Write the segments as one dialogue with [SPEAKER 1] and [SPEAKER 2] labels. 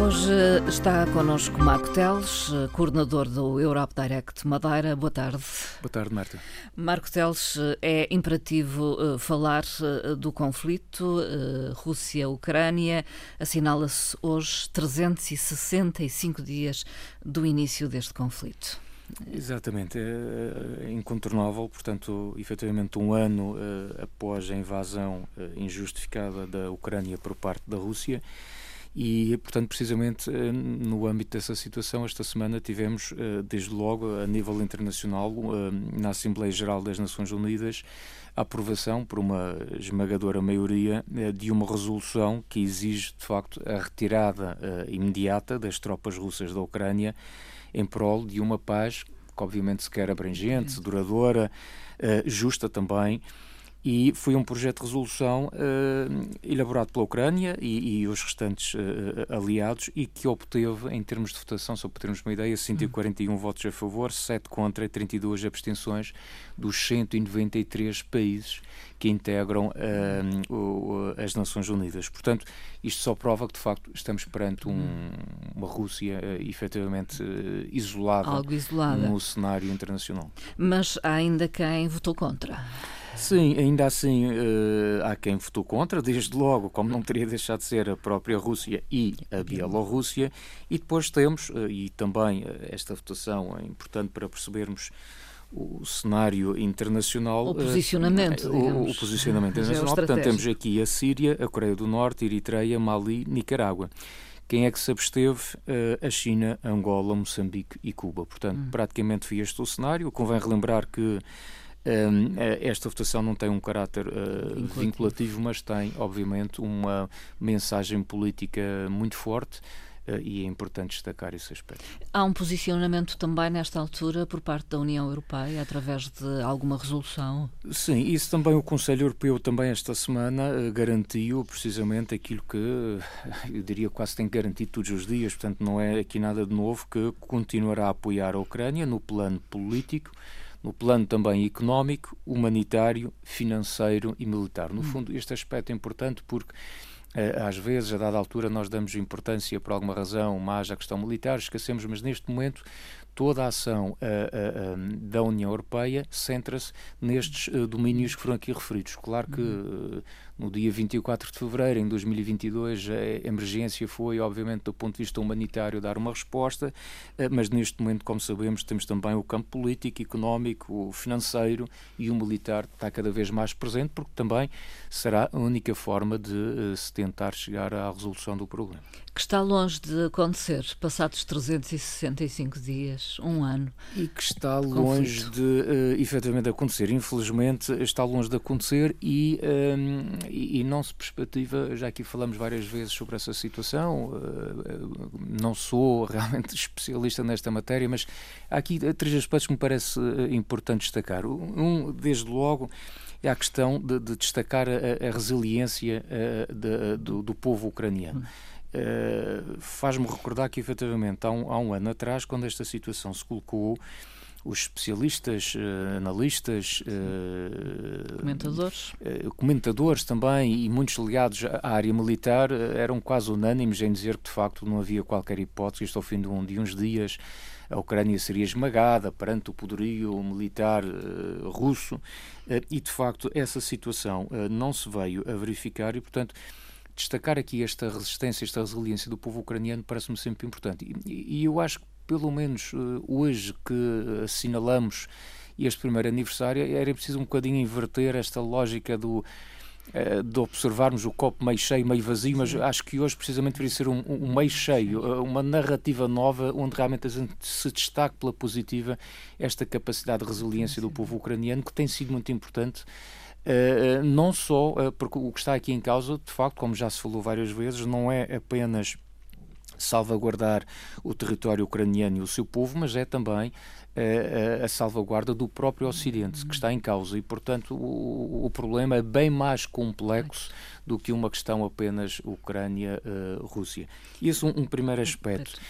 [SPEAKER 1] Hoje está connosco Marco Teles, coordenador do Europe Direct Madeira. Boa tarde.
[SPEAKER 2] Boa tarde, Marta.
[SPEAKER 1] Marco Teles, é imperativo eh, falar eh, do conflito eh, Rússia-Ucrânia. Assinala-se hoje 365 dias do início deste conflito.
[SPEAKER 2] Exatamente, é, é incontornável, portanto, efetivamente um ano após a invasão injustificada da Ucrânia por parte da Rússia e, portanto, precisamente eh, no âmbito dessa situação, esta semana tivemos, eh, desde logo, a nível internacional, eh, na Assembleia Geral das Nações Unidas, a aprovação por uma esmagadora maioria de uma resolução que exige, de facto, a retirada imediata das tropas russas da Ucrânia em prol de uma paz que, obviamente, se quer abrangente, duradoura, justa também e foi um projeto de resolução uh, elaborado pela Ucrânia e, e os restantes uh, aliados e que obteve, em termos de votação, só para termos uma ideia, 141 hum. votos a favor, 7 contra e 32 abstenções dos 193 países que integram uh, o, as Nações Unidas. Portanto, isto só prova que, de facto, estamos perante um, uma Rússia uh, efetivamente isolada,
[SPEAKER 1] Algo isolada
[SPEAKER 2] no cenário internacional.
[SPEAKER 1] Mas há ainda quem votou contra.
[SPEAKER 2] Sim, ainda assim uh, há quem votou contra, desde logo, como não teria deixado de ser a própria Rússia e a Bielorrússia, e depois temos, uh, e também uh, esta votação é importante para percebermos o cenário internacional.
[SPEAKER 1] O posicionamento,
[SPEAKER 2] o, o, posicionamento internacional. Portanto, temos aqui a Síria, a Coreia do Norte, Eritreia, Mali, Nicarágua. Quem é que se absteve? a China, Angola, Moçambique e Cuba. Portanto, hum. praticamente foi este o cenário. Convém relembrar que eh, esta votação não tem um caráter uh, vinculativo, mas tem, obviamente, uma mensagem política muito forte. Uh, e é importante destacar esse aspecto.
[SPEAKER 1] Há um posicionamento também nesta altura por parte da União Europeia através de alguma resolução?
[SPEAKER 2] Sim, isso também o Conselho Europeu também esta semana uh, garantiu precisamente aquilo que eu diria quase tem garantido todos os dias, portanto não é aqui nada de novo que continuará a apoiar a Ucrânia no plano político no plano também económico, humanitário, financeiro e militar. No hum. fundo, este aspecto é importante porque eh, às vezes, a dada altura, nós damos importância por alguma razão mais à questão militar, esquecemos, mas neste momento toda a ação uh, uh, da União Europeia centra-se nestes uh, domínios que foram aqui referidos. Claro que uhum. No dia 24 de fevereiro, em 2022, a emergência foi, obviamente, do ponto de vista humanitário, dar uma resposta, mas neste momento, como sabemos, temos também o campo político, económico, financeiro e o militar está cada vez mais presente, porque também será a única forma de se tentar chegar à resolução do problema.
[SPEAKER 1] Que está longe de acontecer, passados 365 dias, um ano.
[SPEAKER 2] E que está longe de uh, efetivamente acontecer. Infelizmente, está longe de acontecer e, um, ehm, e, e, não se perspectiva. Já aqui falamos várias vezes sobre essa situação. Uh, não sou realmente especialista nesta matéria, mas há aqui três aspectos que me parece importante destacar. Um, desde logo, é a questão de, de destacar a, a resiliência de, do, do, povo ucraniano. Uh, Faz-me recordar que, efetivamente, há um, há um ano atrás, quando esta situação se colocou, os especialistas, uh, analistas,
[SPEAKER 1] uh, comentadores.
[SPEAKER 2] Uh, comentadores também e muitos ligados à área militar eram quase unânimes em dizer que de facto não havia qualquer hipótese, isto ao fim de, um, de uns dias a Ucrânia seria esmagada perante o poderio militar russo e de facto essa situação não se veio a verificar e portanto destacar aqui esta resistência, esta resiliência do povo ucraniano parece-me sempre importante. E, e, eu acho que, pelo menos uh, hoje que assinalamos este primeiro aniversário, era preciso um bocadinho inverter esta lógica do uh, de observarmos o copo meio cheio, meio vazio, mas acho que hoje precisamente deveria ser um, um, meio cheio, uh, uma narrativa nova onde realmente a gente se destaque pela positiva esta capacidade de resiliência do povo ucraniano que tem sido muito importante não só porque o que está aqui em causa, de facto, como já se falou várias vezes, não é apenas salvaguardar o território ucraniano e o seu povo, mas é também uh, a salvaguarda do próprio Ocidente que está em causa e, portanto, o, o problema é bem mais complexo do que uma questão apenas Ucrânia-Rússia. Esse é um, um primeiro aspecto.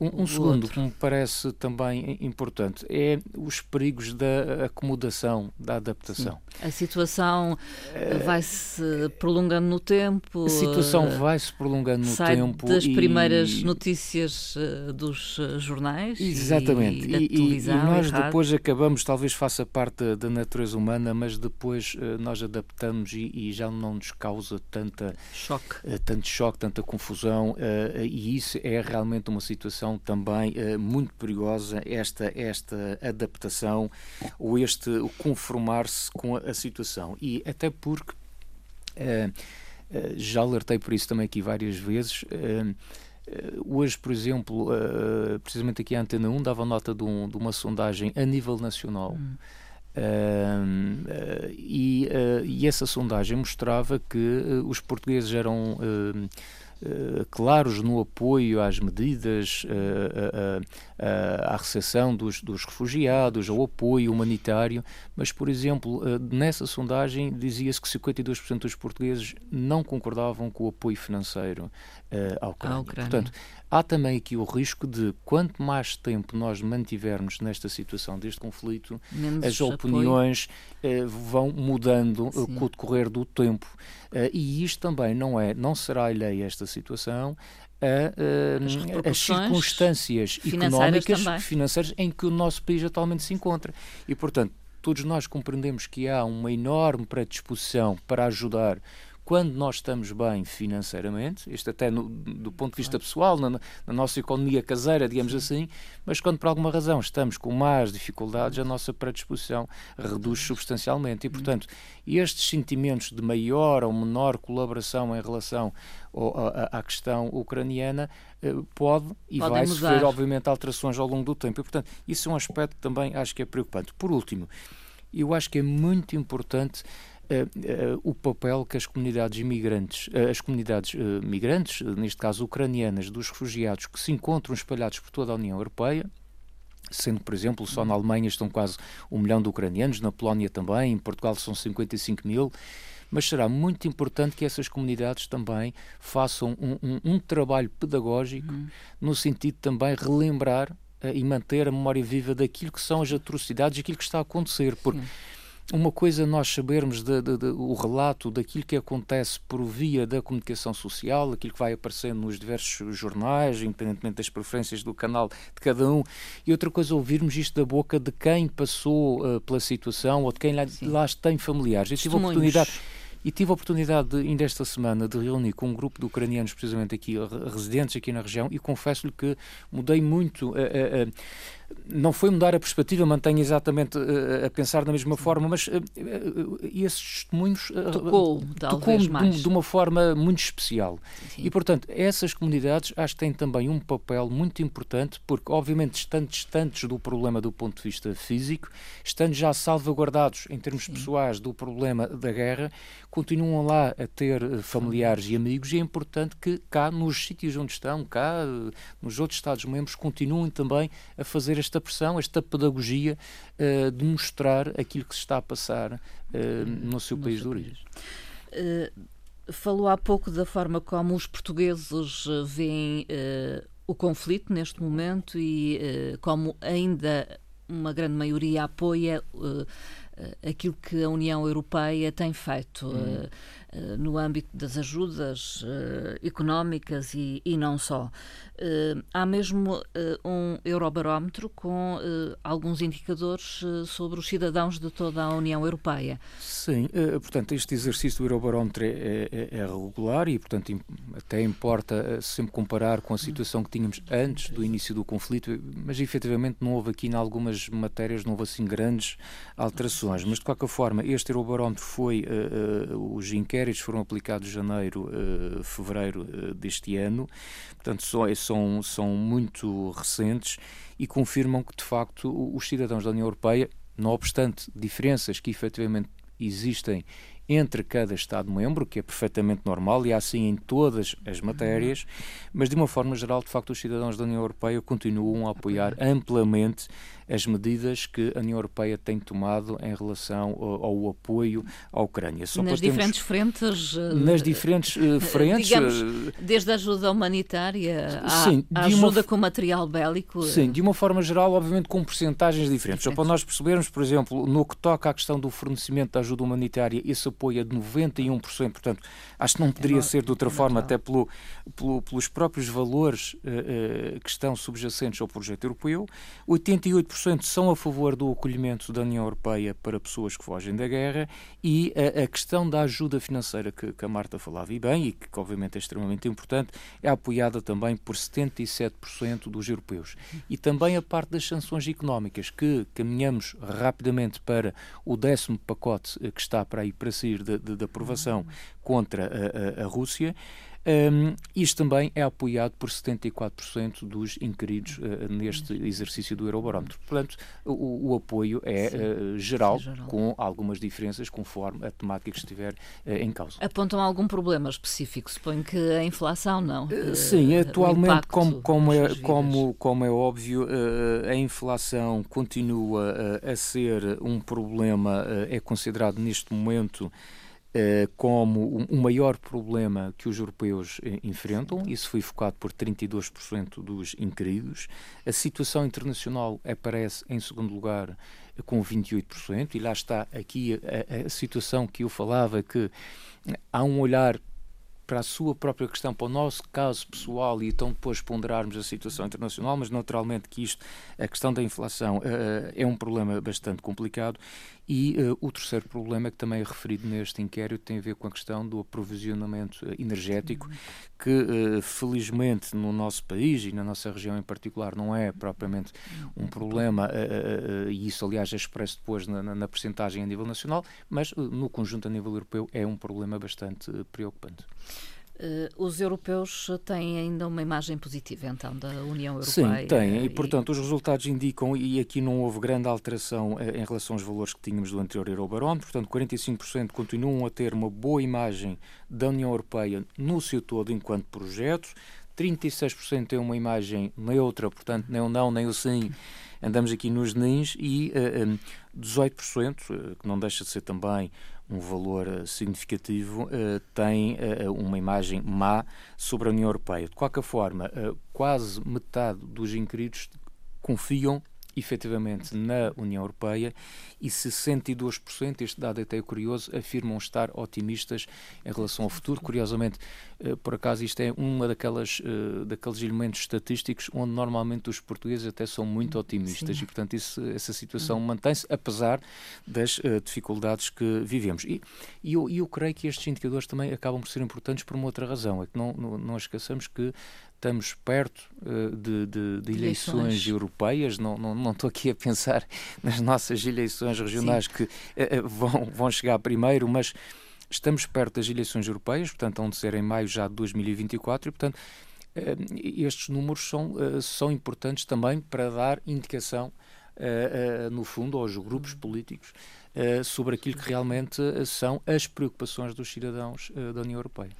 [SPEAKER 2] Um, um segundo que me parece também importante é os perigos da acomodação, da adaptação.
[SPEAKER 1] Sim. A situação uh, vai-se prolongando no tempo.
[SPEAKER 2] A situação vai-se prolongando no
[SPEAKER 1] sai
[SPEAKER 2] tempo.
[SPEAKER 1] das e... primeiras notícias dos jornais.
[SPEAKER 2] Exatamente.
[SPEAKER 1] E, e, e
[SPEAKER 2] nós depois acabamos, talvez faça parte da natureza humana, mas depois nós adaptamos e, já não nos causa tanta
[SPEAKER 1] choque,
[SPEAKER 2] tanto choque, tanta confusão. e isso é realmente uma situação também uh, muito perigosa, esta, esta adaptação ou este conformar-se com a, a, situação. E até porque, uh, uh, já alertei por isso também aqui várias vezes, hoje, por exemplo, precisamente aqui a Antena 1 dava nota de, um, de uma sondagem a nível nacional. Hum. Uh, uh, e, uh, e, essa sondagem mostrava que os portugueses eram eh, claros no apoio às medidas, uh, à recepção dos, dos, refugiados, ao apoio humanitário, mas, por exemplo, nessa sondagem dizia-se que 52% dos portugueses não concordavam com o apoio financeiro à Ucrânia. Ucrânia. Portanto, há também aqui o risco de, quanto mais tempo nós mantivermos nesta situação deste conflito, Menos as opiniões vão mudando Sim. com o decorrer do tempo. e isto também não é, não será alheia esta situação a, a, as circunstâncias económicas, também. financeiras em que o nosso país atualmente se encontra. E, portanto, todos nós compreendemos que há uma enorme predisposição para ajudar quando nós estamos bem financeiramente, isto até no, do ponto de vista pessoal, na, na, nossa economia caseira, digamos assim, mas quando por alguma razão estamos com mais dificuldades, a nossa predisposição reduz substancialmente. E, portanto, estes sentimentos de maior ou menor colaboração em relação à, à questão ucraniana eh, pode e Podem vai mudar. sofrer, obviamente, alterações ao longo do tempo. E, portanto, isso é um aspecto que também acho que é preocupante. Por último, eu acho que é muito importante uh, o papel que as comunidades imigrantes, uh, as comunidades migrantes, neste caso ucranianas, dos refugiados que se encontram espalhados por toda a União Europeia, sendo, por exemplo, só na Alemanha estão quase um milhão de ucranianos, na Polónia também, em Portugal são 55 mil, mas será muito importante que essas comunidades também façam um, um, um trabalho pedagógico uhum. no sentido de também relembrar uh, e manter a memória viva daquilo que são as atrocidades e aquilo que está a acontecer, porque Sim uma coisa nós sabermos de, de, de, o relato daquilo que acontece por via da comunicação social, aquilo que vai aparecendo nos diversos jornais, independentemente das preferências do canal de cada um, e outra coisa ouvirmos isto da boca de quem passou uh, pela situação ou de quem lá, lá tem familiares. Eu tive a oportunidade e tive a oportunidade, de, ainda esta semana, de reunir com um grupo de ucranianos, precisamente aqui, residentes aqui na região, e confesso-lhe que mudei muito. Uh, uh, não foi mudar a perspectiva, mantenho exatamente uh, a pensar da mesma forma, mas uh, uh, esses testemunhos
[SPEAKER 1] tocou, tocou
[SPEAKER 2] de, de, uma forma muito especial. Sim. E, portanto, essas comunidades acho que têm também um papel muito importante, porque, obviamente, estando distantes do problema do ponto de vista físico, estando já salvaguardados em termos Sim. pessoais do problema da guerra, continuam lá a ter familiares e amigos, e é importante que cá, nos sítios onde estão, cá, nos outros Estados-membros, continuem também a fazer esta pressão, esta pedagogia uh, de mostrar aquilo que se está a passar uh, no seu no país seu de origem.
[SPEAKER 1] Uh, falou há pouco da forma como os portugueses veem o conflito neste momento e como ainda uma grande maioria apoia aquilo que a União Europeia tem feito. Hum. Eh, no âmbito das ajudas uh, económicas e, e, não só. Uh, há mesmo um eurobarómetro com alguns indicadores sobre os cidadãos de toda a União Europeia.
[SPEAKER 2] Sim, portanto, este exercício do eurobarómetro é, é, é, regular e, portanto, até importa sempre comparar com a situação que tínhamos antes do início do conflito, mas efetivamente não houve aqui, em algumas matérias, não houve assim grandes alterações. Mas, de qualquer forma, este eurobarómetro foi os inquéritos inquéritos foram aplicados em janeiro, uh, fevereiro uh, deste ano, portanto são, são muito recentes e confirmam que, de facto, os cidadãos da União Europeia, não obstante diferenças que efetivamente existem entre cada Estado-membro, que é perfeitamente normal e há assim em todas as matérias, mas de uma forma geral, de facto, os cidadãos da União Europeia continuam a apoiar amplamente as medidas que a União Europeia tem tomado em relação ao, ao apoio à Ucrânia.
[SPEAKER 1] Só nas diferentes frentes?
[SPEAKER 2] Nas diferentes uh, frentes.
[SPEAKER 1] Digamos, desde a ajuda humanitária à, sim, à ajuda uma, com material bélico?
[SPEAKER 2] Sim, de uma forma geral, obviamente com porcentagens diferentes. diferentes. Só para nós percebermos, por exemplo, no que toca à questão do fornecimento da ajuda humanitária, esse apoio é de 91%, portanto, acho que não poderia é ser de outra é forma, até pelo, pelo, pelos próprios valores uh, uh, que estão subjacentes ao projeto europeu. 88% são a favor do acolhimento da União Europeia para pessoas que fogem da guerra e a, a questão da ajuda financeira que, que, a Marta falava e bem, e que obviamente é extremamente importante, é apoiada também por 77% dos europeus. E também a parte das sanções económicas, que caminhamos rapidamente para o décimo pacote eh, que está para aí para sair da aprovação contra a, a, a Rússia. Um, isto também é apoiado por 74% dos inquiridos uh, neste exercício do Eurobarómetro. Portanto, o, o apoio é uh, geral, geral, com algumas diferenças conforme a temática que estiver uh, em causa.
[SPEAKER 1] Apontam algum problema específico? Suponho que a inflação não.
[SPEAKER 2] Sim, atualmente, como, como, é, como, como é óbvio, a inflação continua a ser um problema, é considerado neste momento como o maior problema que os europeus eh, enfrentam. Isso foi focado por 32% dos inquiridos. A situação internacional aparece em segundo lugar com 28%, e lá está aqui a, a situação que eu falava, que há um olhar para a sua própria questão, para o nosso caso pessoal e então depois ponderarmos a situação internacional, mas naturalmente que isto, a questão da inflação, é um problema bastante complicado e uh, o terceiro problema que também é referido neste inquérito tem a ver com a questão do aprovisionamento energético, que uh, felizmente no nosso país e na nossa região em particular não é propriamente um problema, e isso aliás é expresso depois na, na, na percentagem a nível nacional, mas no conjunto a nível europeu é um problema bastante preocupante.
[SPEAKER 1] Uh, os europeus têm ainda uma imagem positiva, então, da União Europeia?
[SPEAKER 2] Sim, têm, e, portanto, os resultados indicam, e aqui não houve grande alteração eh, em relação aos valores que tínhamos do anterior Eurobarómetro, portanto, 45% continuam a ter uma boa imagem da União Europeia no seu todo enquanto projeto, 36% têm uma imagem neutra, portanto, nem o não, nem o sim, andamos aqui nos nins, e uh, um, 18%, que não deixa de ser também um valor eh, significativo, uh, tem uh, uma imagem má sobre a União Europeia. De qualquer forma, quase metade dos inquiridos confiam efetivamente na União Europeia e 62%, este dado até é curioso, afirmam estar otimistas em relação ao futuro. Curiosamente, eh, por acaso, isto é uma daquelas, eh, daqueles elementos estatísticos onde normalmente os portugueses até são muito otimistas Sim. e, portanto, isso, essa situação mantém-se apesar das uh, dificuldades que vivemos. E, e eu, eu creio que estes indicadores também acabam por ser importantes por uma outra razão, é que não, não, não esqueçamos que estamos perto uh, de, de, de, eleições, eleições europeias, não, não, não estou aqui a pensar nas nossas eleições regionais Sim. que uh, vão, vão chegar primeiro, mas estamos perto das eleições europeias, portanto, vão ser em maio já de 2024 e, portanto, uh, estes números são, são importantes também para dar indicação, no fundo, aos grupos uhum. políticos sobre aquilo que realmente são as preocupações dos cidadãos da União Europeia.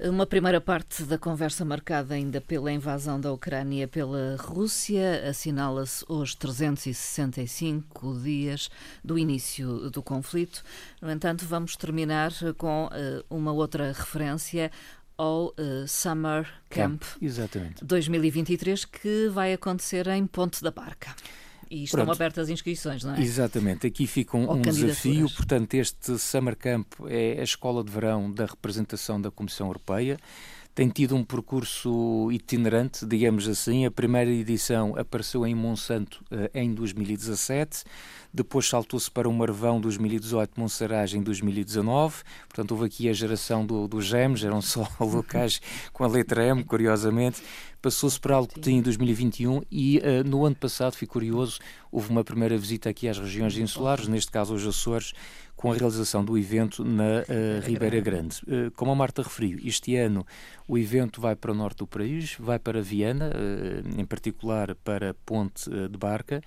[SPEAKER 1] Uma primeira parte da conversa marcada ainda pela invasão da Ucrânia pela Rússia. Assinala-se hoje 365 dias do início do conflito. No entanto, vamos terminar com uh, uma outra referência ao uh, Summer Camp,
[SPEAKER 2] Camp
[SPEAKER 1] 2023, que vai acontecer em Ponte da Barca. E estão Pronto. abertas inscrições, não é?
[SPEAKER 2] Exatamente. Aqui fica um, um desafio. Portanto, este Summer Camp é a escola de verão da representação da Comissão Europeia tem tido um percurso itinerante, digamos assim. A primeira edição apareceu em Monsanto uh, em 2017, depois saltou-se para o Marvão 2018, Monserragem em 2019. Portanto, houve aqui a geração do, dos GEMs, eram só locais com a letra M, curiosamente. Passou-se para Alcotim em 2021 e uh, no ano passado, fui curioso, houve uma primeira visita aqui às regiões insulares, neste caso aos Açores, com a realização do evento na uh, Ribeira Grande. Uh, como a Marta referiu, este ano o evento vai para o norte do país, vai para Viana, uh, em particular para Ponte de Barca,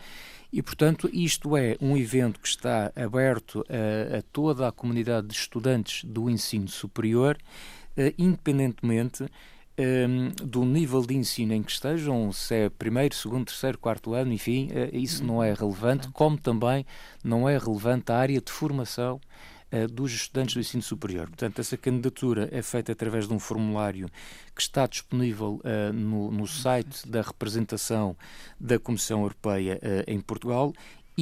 [SPEAKER 2] e, portanto, isto é um evento que está aberto a, a toda a comunidade de estudantes do ensino superior, independentemente um, do nível de ensino em que estejam, se é primeiro, segundo, terceiro, quarto ano, enfim, uh, isso não é relevante, como também não é relevante a área de formação uh, dos estudantes do ensino superior. Portanto, essa candidatura é feita através de um formulário que está disponível uh, no, no, site da representação da Comissão Europeia em Portugal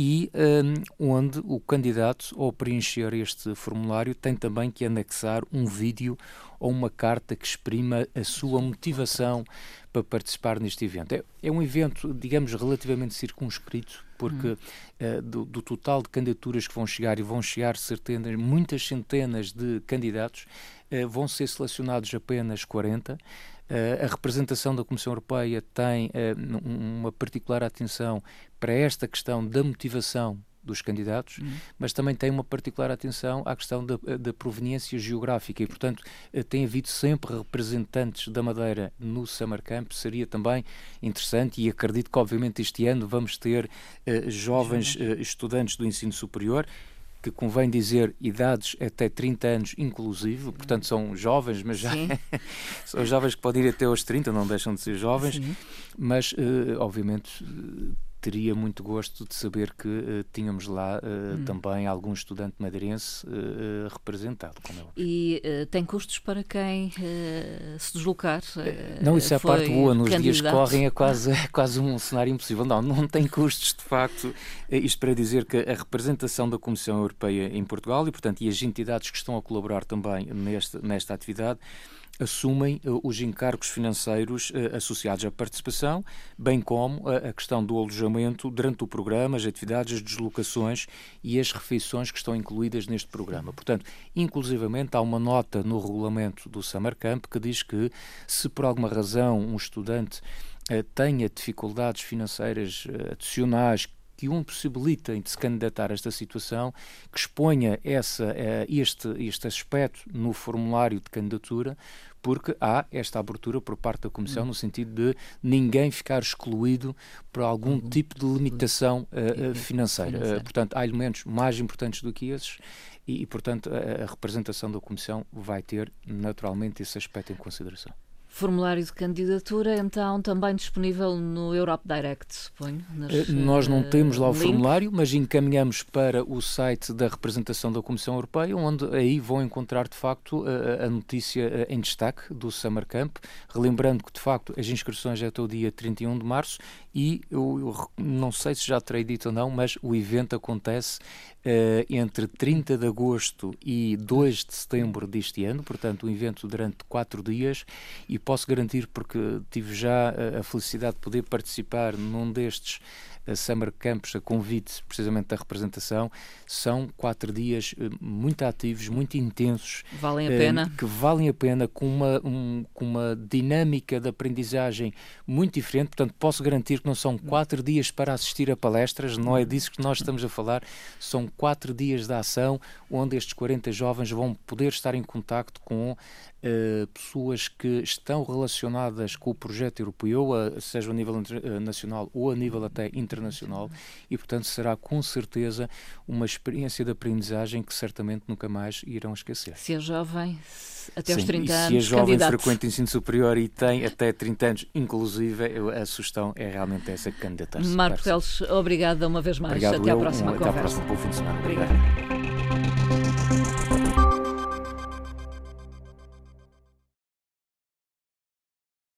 [SPEAKER 2] e um, onde o candidato, ao preencher este formulário, tem também que anexar um vídeo ou uma carta que exprima a sua motivação para participar neste evento. É, é um evento, digamos, relativamente circunscrito, porque uh, do, do, total de candidaturas que vão chegar, e vão chegar centenas, muitas centenas de candidatos, uh, vão ser selecionados apenas 40. Uh, a representação da Comissão Europeia tem uma particular atenção para esta questão da motivação dos candidatos, uhum. mas também tem uma particular atenção à questão da, da, proveniência geográfica e, portanto, eh, tem havido sempre representantes da Madeira no Summer Camp. Seria também interessante e acredito que, obviamente, este ano vamos ter uh, jovens uh, estudantes do ensino superior que convém dizer idades até 30 anos inclusive, portanto são jovens, mas já são jovens que podem ir até aos 30, não deixam de ser jovens, Sim. mas uh, obviamente teria muito gosto de saber que uh, tínhamos lá uh, hum. também algum estudante madeirense uh, representado. É
[SPEAKER 1] e tem custos para quem se deslocar?
[SPEAKER 2] não, isso é a parte boa. Nos candidato. dias que correm é quase, é quase um cenário impossível. Não, não tem custos, de facto. Isto para dizer que a representação da Comissão Europeia em Portugal e, portanto, e as entidades que estão a colaborar também nesta, nesta atividade assumem uh, os encargos financeiros uh, associados à participação, bem como a, a questão do alojamento durante o programa, as atividades, as deslocações e as refeições que estão incluídas neste programa. Portanto, inclusivamente há uma nota no regulamento do Summer Camp que diz que se por alguma razão um estudante tenha dificuldades financeiras adicionais que o impossibilitem de se candidatar a esta situação, que exponha essa, este, este aspecto no formulário de candidatura, porque há esta abertura por parte da Comissão no sentido de ninguém ficar excluído por algum uhum. tipo de limitação uh, financeira. Uh, portanto, há elementos mais importantes do que esses e, e portanto, a, a representação da Comissão vai ter naturalmente esse aspecto em consideração.
[SPEAKER 1] Formulário de candidatura, então, também disponível no Europe Direct, suponho?
[SPEAKER 2] Nas, Nós não temos lá o link. formulário, mas encaminhamos para o site da representação da Comissão Europeia, onde aí vão encontrar, de facto, a, a notícia em destaque do Summer Camp. Relembrando que, de facto, as inscrições é até o dia 31 de março e eu, eu não sei se já terei dito ou não, mas o evento acontece uh, entre 30 de agosto e 2 de setembro deste ano, portanto, um evento durante quatro dias. E posso garantir, porque tive já a, a felicidade de poder participar num destes a Summer Campus, a convite precisamente da representação, são quatro dias eh, muito ativos, muito intensos.
[SPEAKER 1] Valem a pena.
[SPEAKER 2] Que valem a pena, com uma, um, com uma dinâmica de aprendizagem muito diferente. Portanto, posso garantir que não são quatro dias para assistir a palestras, não é disso que nós estamos a falar. São quatro dias de ação onde estes 40 jovens vão poder estar em contacto com uh, pessoas que estão relacionadas com o projeto europeu, uh, seja a nível nacional ou a nível até internacional, e portanto será com certeza uma experiência de aprendizagem que certamente nunca mais irão esquecer.
[SPEAKER 1] Se é jovem, até aos 30 anos.
[SPEAKER 2] Se
[SPEAKER 1] é
[SPEAKER 2] jovem candidato. frequenta ensino superior e tem até 30 anos, inclusive, a sugestão é realmente essa candidatar-se.
[SPEAKER 1] Marco Teles, obrigada uma vez mais.
[SPEAKER 2] Obrigado
[SPEAKER 1] até
[SPEAKER 2] eu,
[SPEAKER 1] à próxima
[SPEAKER 2] um,
[SPEAKER 1] conversa.
[SPEAKER 2] Até à próxima. Bom fim de semana. Obrigado.